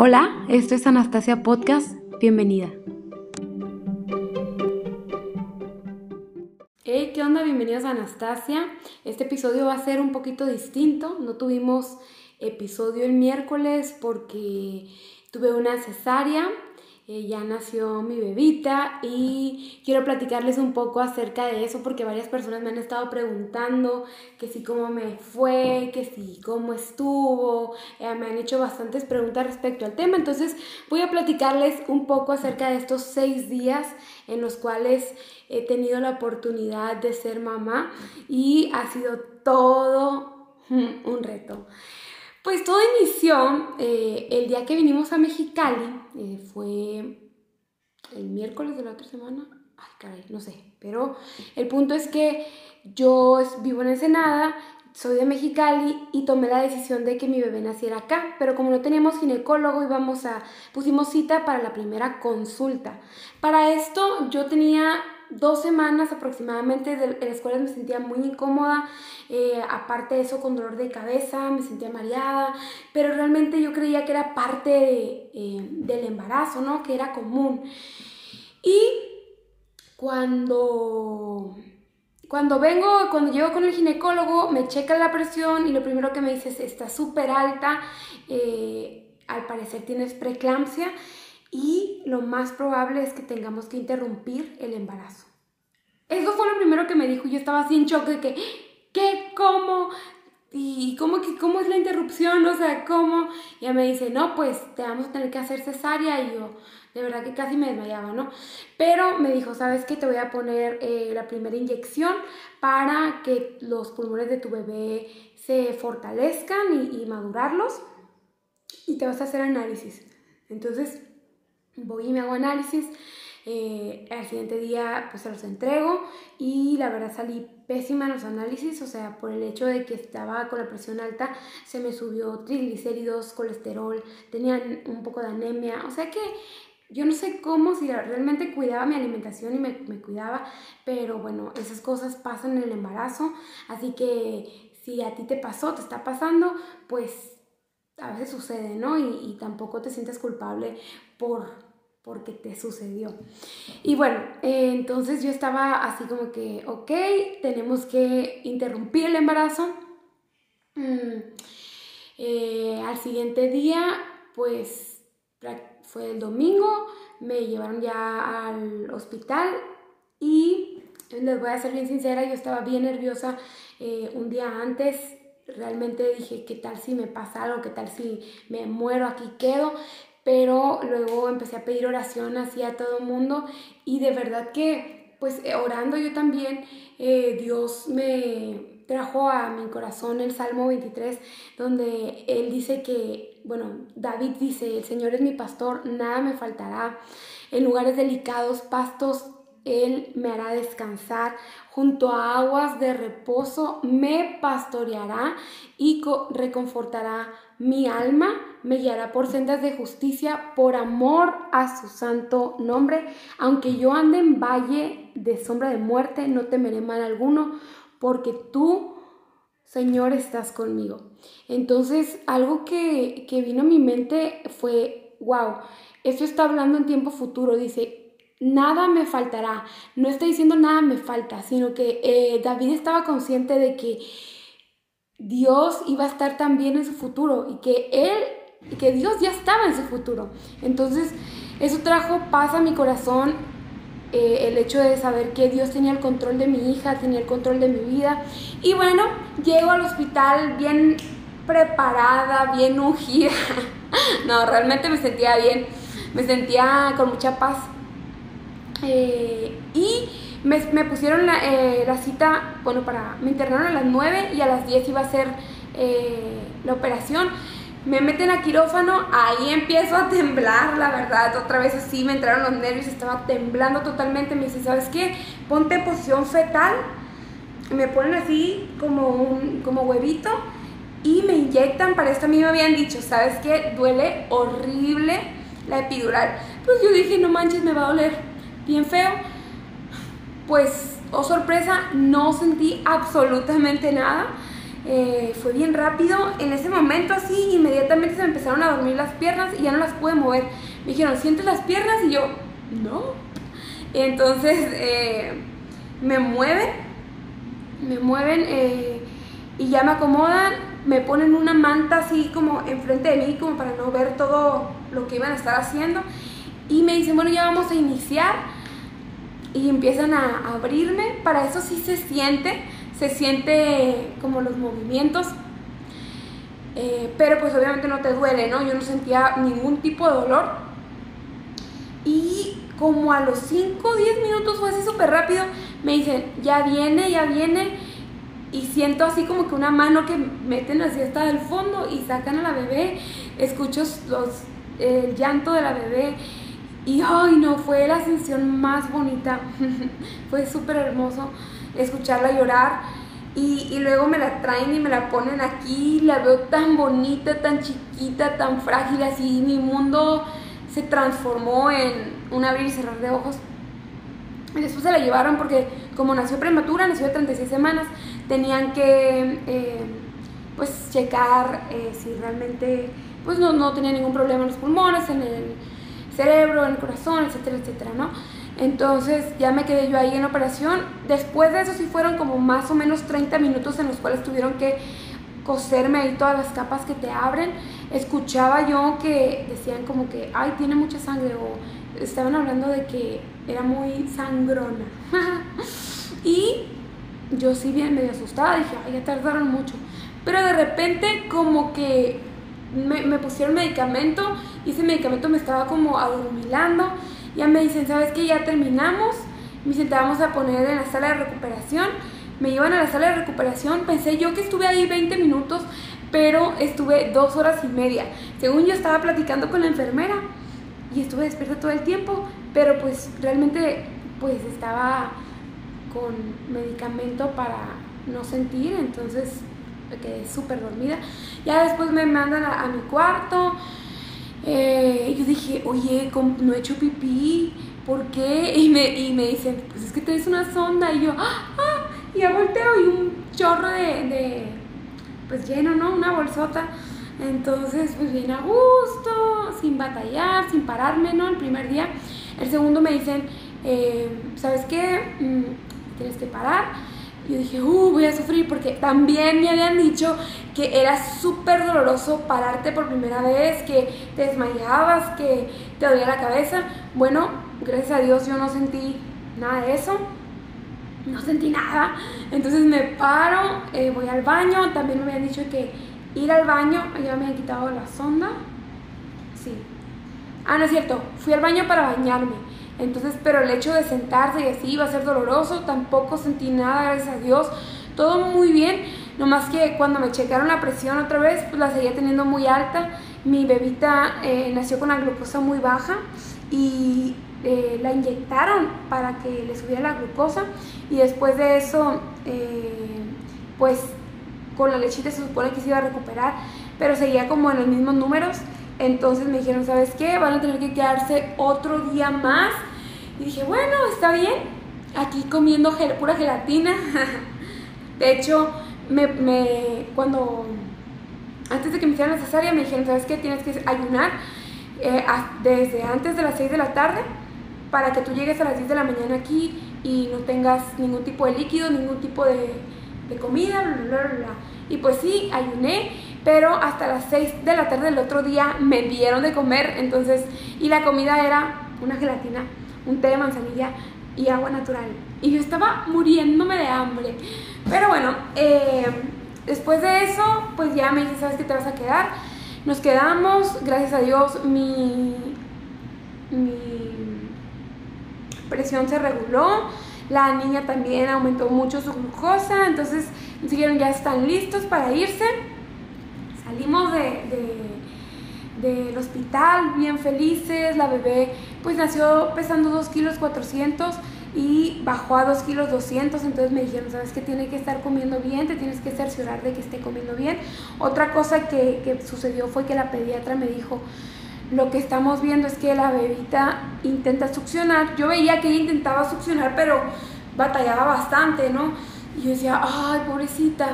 Hola, esto es Anastasia Podcast, bienvenida. Hey, ¿qué onda? Bienvenidos a Anastasia. Este episodio va a ser un poquito distinto. No tuvimos episodio el miércoles porque tuve una cesárea eh, ya nació mi bebita y quiero platicarles un poco acerca de eso porque varias personas me han estado preguntando que si cómo me fue, que si cómo estuvo, eh, me han hecho bastantes preguntas respecto al tema, entonces voy a platicarles un poco acerca de estos seis días en los cuales he tenido la oportunidad de ser mamá y ha sido todo un reto. Pues todo inició eh, el día que vinimos a Mexicali, eh, fue el miércoles de la otra semana, ay caray, no sé, pero el punto es que yo vivo en Ensenada, soy de Mexicali y tomé la decisión de que mi bebé naciera acá, pero como no teníamos ginecólogo íbamos a pusimos cita para la primera consulta. Para esto yo tenía dos semanas aproximadamente de, las cuales me sentía muy incómoda, eh, aparte de eso con dolor de cabeza, me sentía mareada, pero realmente yo creía que era parte eh, del embarazo, ¿no? Que era común. Y cuando cuando vengo, cuando llego con el ginecólogo, me checa la presión y lo primero que me dice es, está súper alta, eh, al parecer tienes preeclampsia y lo más probable es que tengamos que interrumpir el embarazo. Eso fue lo primero que me dijo. Yo estaba así en shock de que, ¿qué? ¿Cómo? ¿Y cómo, cómo es la interrupción? O sea, ¿cómo? Y ella me dice, no, pues te vamos a tener que hacer cesárea. Y yo, de verdad que casi me desmayaba, ¿no? Pero me dijo, ¿sabes qué? Te voy a poner eh, la primera inyección para que los pulmones de tu bebé se fortalezcan y, y madurarlos. Y te vas a hacer análisis. Entonces, voy y me hago análisis. Eh, al siguiente día pues se los entrego y la verdad salí pésima en los análisis, o sea, por el hecho de que estaba con la presión alta, se me subió triglicéridos, colesterol, tenía un poco de anemia, o sea que yo no sé cómo, si realmente cuidaba mi alimentación y me, me cuidaba, pero bueno, esas cosas pasan en el embarazo, así que si a ti te pasó, te está pasando, pues a veces sucede, ¿no? Y, y tampoco te sientes culpable por porque te sucedió. Y bueno, eh, entonces yo estaba así como que, ok, tenemos que interrumpir el embarazo. Mm, eh, al siguiente día, pues fue el domingo, me llevaron ya al hospital y les voy a ser bien sincera, yo estaba bien nerviosa eh, un día antes, realmente dije, ¿qué tal si me pasa algo? ¿Qué tal si me muero aquí quedo? Pero luego empecé a pedir oración así a todo el mundo y de verdad que pues eh, orando yo también eh, Dios me trajo a mi corazón el Salmo 23 donde él dice que, bueno, David dice, el Señor es mi pastor, nada me faltará, en lugares delicados, pastos él me hará descansar, junto a aguas de reposo me pastoreará y reconfortará mi alma, me guiará por sendas de justicia por amor a su santo nombre. Aunque yo ande en valle de sombra de muerte, no temeré mal alguno, porque tú, Señor, estás conmigo. Entonces, algo que, que vino a mi mente fue, wow, esto está hablando en tiempo futuro, dice, nada me faltará. No está diciendo nada me falta, sino que eh, David estaba consciente de que Dios iba a estar también en su futuro y que él, que Dios ya estaba en su futuro. Entonces, eso trajo paz a mi corazón, eh, el hecho de saber que Dios tenía el control de mi hija, tenía el control de mi vida. Y bueno, llego al hospital bien preparada, bien ungida. no, realmente me sentía bien, me sentía con mucha paz eh, y me, pusieron eh, la, cita, bueno, para, me internaron a las 9 y a las 10 iba a ser eh, la operación. Me meten a quirófano, ahí empiezo a temblar, la verdad, otra vez así me entraron los nervios, estaba temblando totalmente. Me dice, ¿sabes qué? Ponte en posición fetal. Me ponen así como un como huevito y me inyectan. Para esto a mí me habían dicho, ¿sabes qué? Duele horrible la epidural. Pues yo dije, no manches, me va a doler bien feo. Pues, oh sorpresa, no sentí absolutamente nada. eh, fue bien rápido. En ese momento así, inmediatamente se me empezaron a dormir las piernas y ya no las pude mover. Me dijeron, ¿sientes las piernas? Y yo, no. Entonces eh, me mueven, me mueven eh, y ya me acomodan, me ponen una manta así como enfrente de mí, como para no ver todo lo que iban a estar haciendo. Y me dicen, bueno, ya vamos a iniciar. Y empiezan a abrirme. Para eso sí se siente se siente como los movimientos, eh, pero pues obviamente no te duele, ¿no? Yo no sentía ningún tipo de dolor. Y como a los 5 o 10 minutos fue así súper rápido, me dicen, ya viene, ya viene. Y siento así como que una mano que meten así hasta el fondo y sacan a la bebé. Escucho los, el llanto de la bebé. Y ay, no, fue la ascensión más bonita. fue súper hermoso escucharla llorar. Y, y, luego me la traen y me la ponen aquí, la veo tan bonita, tan chiquita, tan frágil, así mi mundo se transformó en un abrir y cerrar de ojos. Y después se la llevaron porque como nació prematura, nació de 36 semanas, tenían que eh, pues checar eh, si realmente pues no, no tenía ningún problema en los pulmones, en el cerebro, en el corazón, etcétera, etcétera, ¿no? Entonces ya me quedé yo ahí en operación. Después de eso sí fueron como más o menos 30 minutos en los cuales tuvieron que coserme ahí todas las capas que te abren. Escuchaba yo que decían como que, ay, tiene mucha sangre o estaban hablando de que era muy sangrona. y yo sí bien medio asustada, dije, ay, ya tardaron mucho. Pero de repente como que me, me pusieron medicamento y ese medicamento me estaba como adormilando ya me dicen, ¿sabes qué? Ya terminamos. Me dicen, te vamos a poner en la sala de recuperación. Me llevan a la sala de recuperación. Pensé yo que estuve ahí 20 minutos, pero estuve dos horas y media. Según yo estaba platicando con la enfermera y estuve despierta todo el tiempo, pero pues realmente pues estaba con medicamento para no sentir, entonces me quedé súper dormida. Ya después me mandan a mi cuarto, eh, yo dije, oye, no he hecho pipí, ¿por qué? Y me, y me dicen, pues es que te una sonda. Y yo, ¡ah! ah" y ya volteo y un chorro de, pues lleno, ¿no? Una bolsota. Entonces, pues bien a gusto, sin batallar, sin pararme, ¿no? El primer día. El segundo me dicen, eh, ¿sabes qué? Mm, tienes que parar yo dije, uh, voy a sufrir porque también me habían dicho que era súper doloroso pararte por primera vez, que te desmayabas, que te dolía la cabeza. Bueno, gracias a Dios yo no sentí nada de eso. No sentí nada. Entonces me paro, eh, voy al baño. También me habían dicho que ir al baño, ya me habían quitado la sonda. Sí. Ah, no es cierto. Fui al baño para bañarme entonces, pero el hecho de sentarse y así iba a ser doloroso, tampoco sentí nada, gracias a Dios. Todo muy bien, nomás que cuando me checaron la presión otra vez, pues la seguía teniendo muy alta. Mi bebita eh, nació con la glucosa muy baja y eh, la inyectaron para que le subiera la glucosa y después de eso, eh, pues con la lechita se supone que se iba a recuperar, pero seguía como en los mismos números. Entonces me dijeron, ¿sabes qué? Van a tener que quedarse otro día más. Y dije, bueno, está bien. Aquí comiendo pura gelatina. de hecho, me, cuando antes de que me hicieran la cesárea me dijeron, ¿sabes qué? Tienes que ayunar eh, desde antes de las 6 de la tarde para que tú llegues a las 10 de la mañana aquí y no tengas ningún tipo de líquido, ningún tipo de, comida, bla, bla, bla. Y pues sí, ayuné pero hasta las 6 de la tarde del otro día me dieron de comer, entonces, y la comida era una gelatina, un té de manzanilla y agua natural. Y yo estaba muriéndome de hambre. Pero bueno, eh, después de eso, pues ya me dice, ¿sabes qué te vas a quedar? Nos quedamos, gracias a Dios, mi, mi presión se reguló, la niña también aumentó mucho su glucosa, entonces dijeron ya están listos para irse. Salimos de, del hospital bien felices, la bebé pues nació pesando 2 kilos 400 y bajó a 2 kilos 200, entonces me dijeron, sabes que tiene que estar comiendo bien, te tienes que cerciorar de que esté comiendo bien. Otra cosa que, que sucedió fue que la pediatra me dijo, lo que estamos viendo es que la bebita intenta succionar, yo veía que ella intentaba succionar, pero batallaba bastante, ¿no? Y yo decía, ay, pobrecita,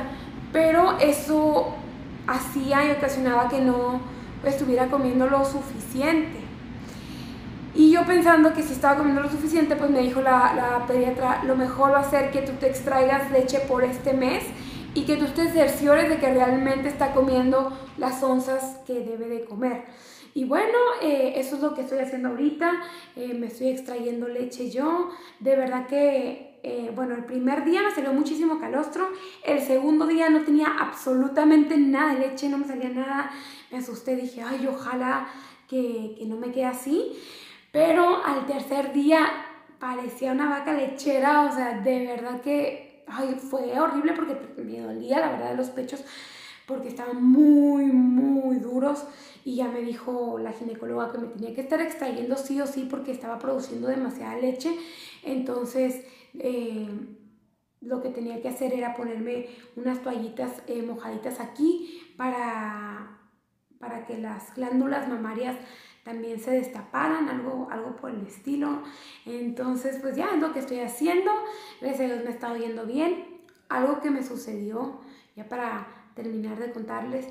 pero eso hacía y ocasionaba que no estuviera comiendo lo suficiente. Y yo pensando que si estaba comiendo lo suficiente, pues me dijo la, la, pediatra, lo mejor va a ser que tú te extraigas leche por este mes y que tú te cerciores de que realmente está comiendo las onzas que debe de comer. Y bueno, eh, eso es lo que estoy haciendo ahorita. Eh, me estoy extrayendo leche yo. De verdad que, eh, bueno, el primer día me salió muchísimo calostro. El segundo día no tenía absolutamente nada de leche, no me salía nada. Me asusté, dije, ay, ojalá que, que no me quede así. Pero al tercer día parecía una vaca lechera, o sea, de verdad que ay, fue horrible porque me dolía la verdad de los pechos porque estaban muy, muy duros y ya me dijo la ginecóloga que me tenía que estar extrayendo sí o sí porque estaba produciendo demasiada leche. Entonces, eh, lo que tenía que hacer era ponerme unas toallitas eh, mojaditas aquí para, para que las glándulas mamarias también se destaparan, algo, algo por el estilo. Entonces, pues ya es lo que estoy haciendo. Gracias a Dios me ha estado yendo bien. Algo que me sucedió, ya para terminar de contarles,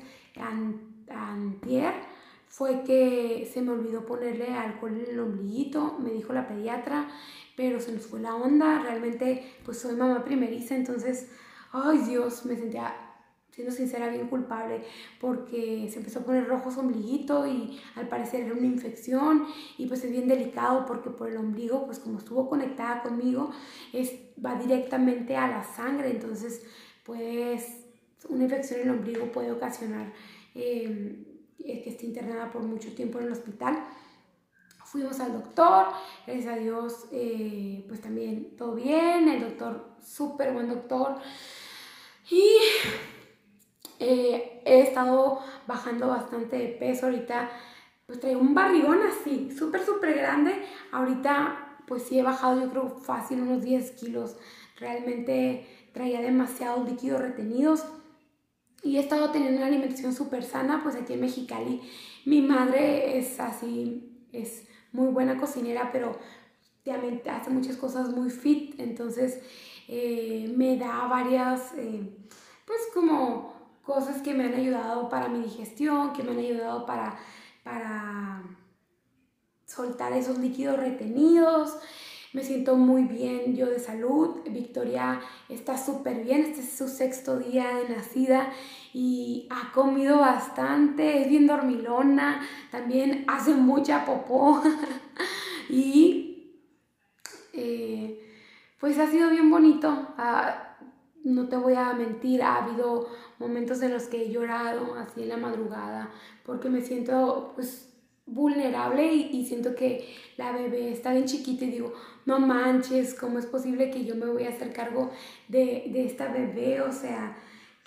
antier, fue que se me olvidó ponerle alcohol en el ombliguito, me dijo la pediatra, pero se nos fue la onda. Realmente, pues soy mamá primeriza, entonces, ay Dios, me sentía siendo sincera, bien culpable, porque se empezó a poner rojo su ombliguito y al parecer era una infección y pues es bien delicado porque por el ombligo, pues como estuvo conectada conmigo, es, va directamente a la sangre, entonces pues una infección en el ombligo puede ocasionar em, que esté internada por mucho tiempo en el hospital. Fuimos al doctor, gracias a Dios, eh, pues también todo bien, el doctor, súper buen doctor. Y eh, he estado bajando bastante de peso ahorita, pues traigo un barrigón así, súper, súper grande. Ahorita, pues sí he bajado, yo creo fácil unos 10 kilos. Realmente traía demasiados líquidos retenidos y he estado teniendo una alimentación súper sana, pues aquí en Mexicali. Mi madre es así, es muy buena cocinera, pero obviamente hace muchas cosas muy fit, entonces eh, me da varias, eh, pues como cosas que me han ayudado para mi digestión, que me han ayudado para, para soltar esos líquidos retenidos. Me siento muy bien yo de salud. Victoria está súper bien. Este es su sexto día de nacida y ha comido bastante. Es bien dormilona. También hace mucha popó. y eh, pues ha sido bien bonito. Ah, no te voy a mentir, ha habido momentos en los que he llorado así en la madrugada porque me siento pues vulnerable y, siento que la bebé está bien chiquita y digo, no manches, ¿cómo es posible que yo me voy a hacer cargo de, de esta bebé? O sea,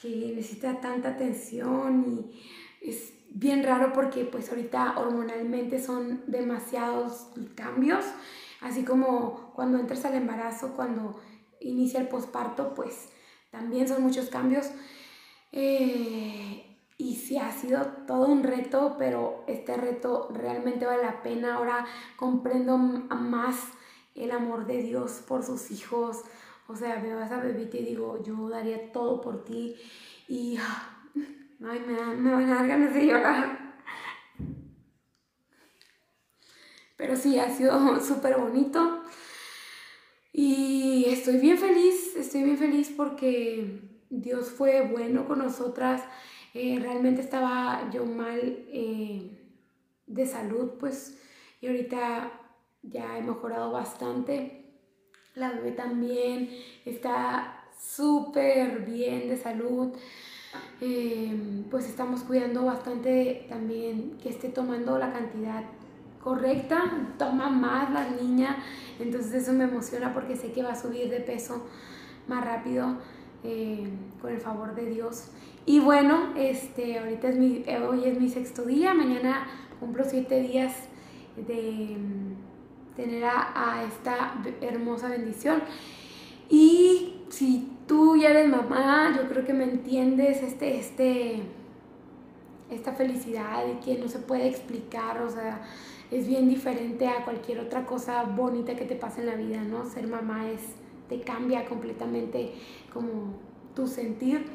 que necesita tanta atención y es bien raro porque pues ahorita hormonalmente son demasiados cambios, así como cuando entras al embarazo, cuando inicia el posparto, pues también son muchos cambios. Eh, y sí ha sido todo un reto, pero este reto realmente vale la pena. Ahora comprendo más el amor de Dios por sus hijos. O sea, veo a esa bebita y digo, yo daría todo por ti. Y ay, me, me van a dar ganas de llorar. Pero sí, ha sido súper bonito. Y estoy bien feliz, estoy bien feliz porque Dios fue bueno con nosotras. Eh, realmente estaba yo mal eh, de salud, pues, y ahorita ya he mejorado bastante. La bebé también está súper bien de salud. Eh, pues estamos cuidando bastante también que esté tomando la cantidad correcta, toma más la niña, entonces eso me emociona porque sé que va a subir de peso más rápido con el favor de Dios. Y bueno, este, ahorita es mi, hoy es mi sexto día, mañana cumplo siete días de mm, tener a, esta hermosa bendición. Y si tú ya eres mamá, yo creo que me entiendes este, este, esta felicidad que no se puede explicar, o sea, es bien diferente a cualquier otra cosa bonita que te pase en la vida, ¿no? Ser mamá es, te cambia completamente como tu sentir.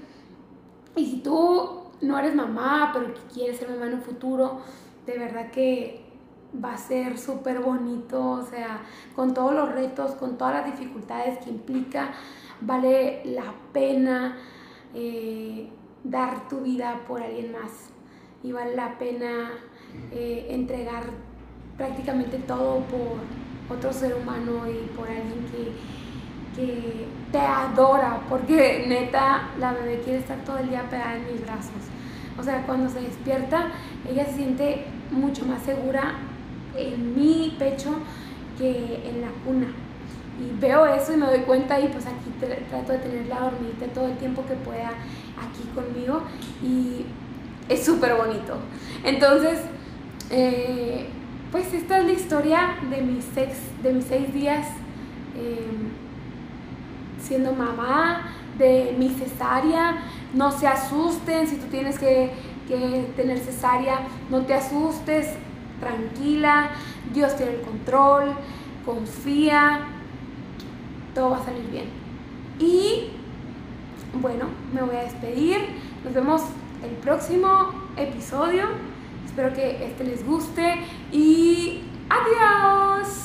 Y si tú no eres mamá, pero que quieres ser mamá en un futuro, de verdad que va a ser súper bonito, o sea, con todos los retos, con todas las dificultades que implica, vale la pena eh, dar tu vida por alguien más. Y vale la pena eh, entregar prácticamente todo por otro ser humano y por alguien que, te adora, porque neta la bebé quiere estar todo el día pegada en mis brazos. O sea, cuando se despierta, ella se siente mucho más segura en mi pecho que en la cuna. Y veo eso y me doy cuenta y pues aquí trato de tenerla dormida todo el tiempo que pueda aquí conmigo y es súper bonito. Entonces, eh, pues esta es la historia de mis seis, de mis seis días em, siendo mamá, de mi cesárea. No se asusten si tú tienes que, que tener cesárea, no te asustes, tranquila, Dios tiene el control, confía, todo va a salir bien. Y bueno, me voy a despedir, nos vemos el próximo episodio, espero que este les guste y adiós.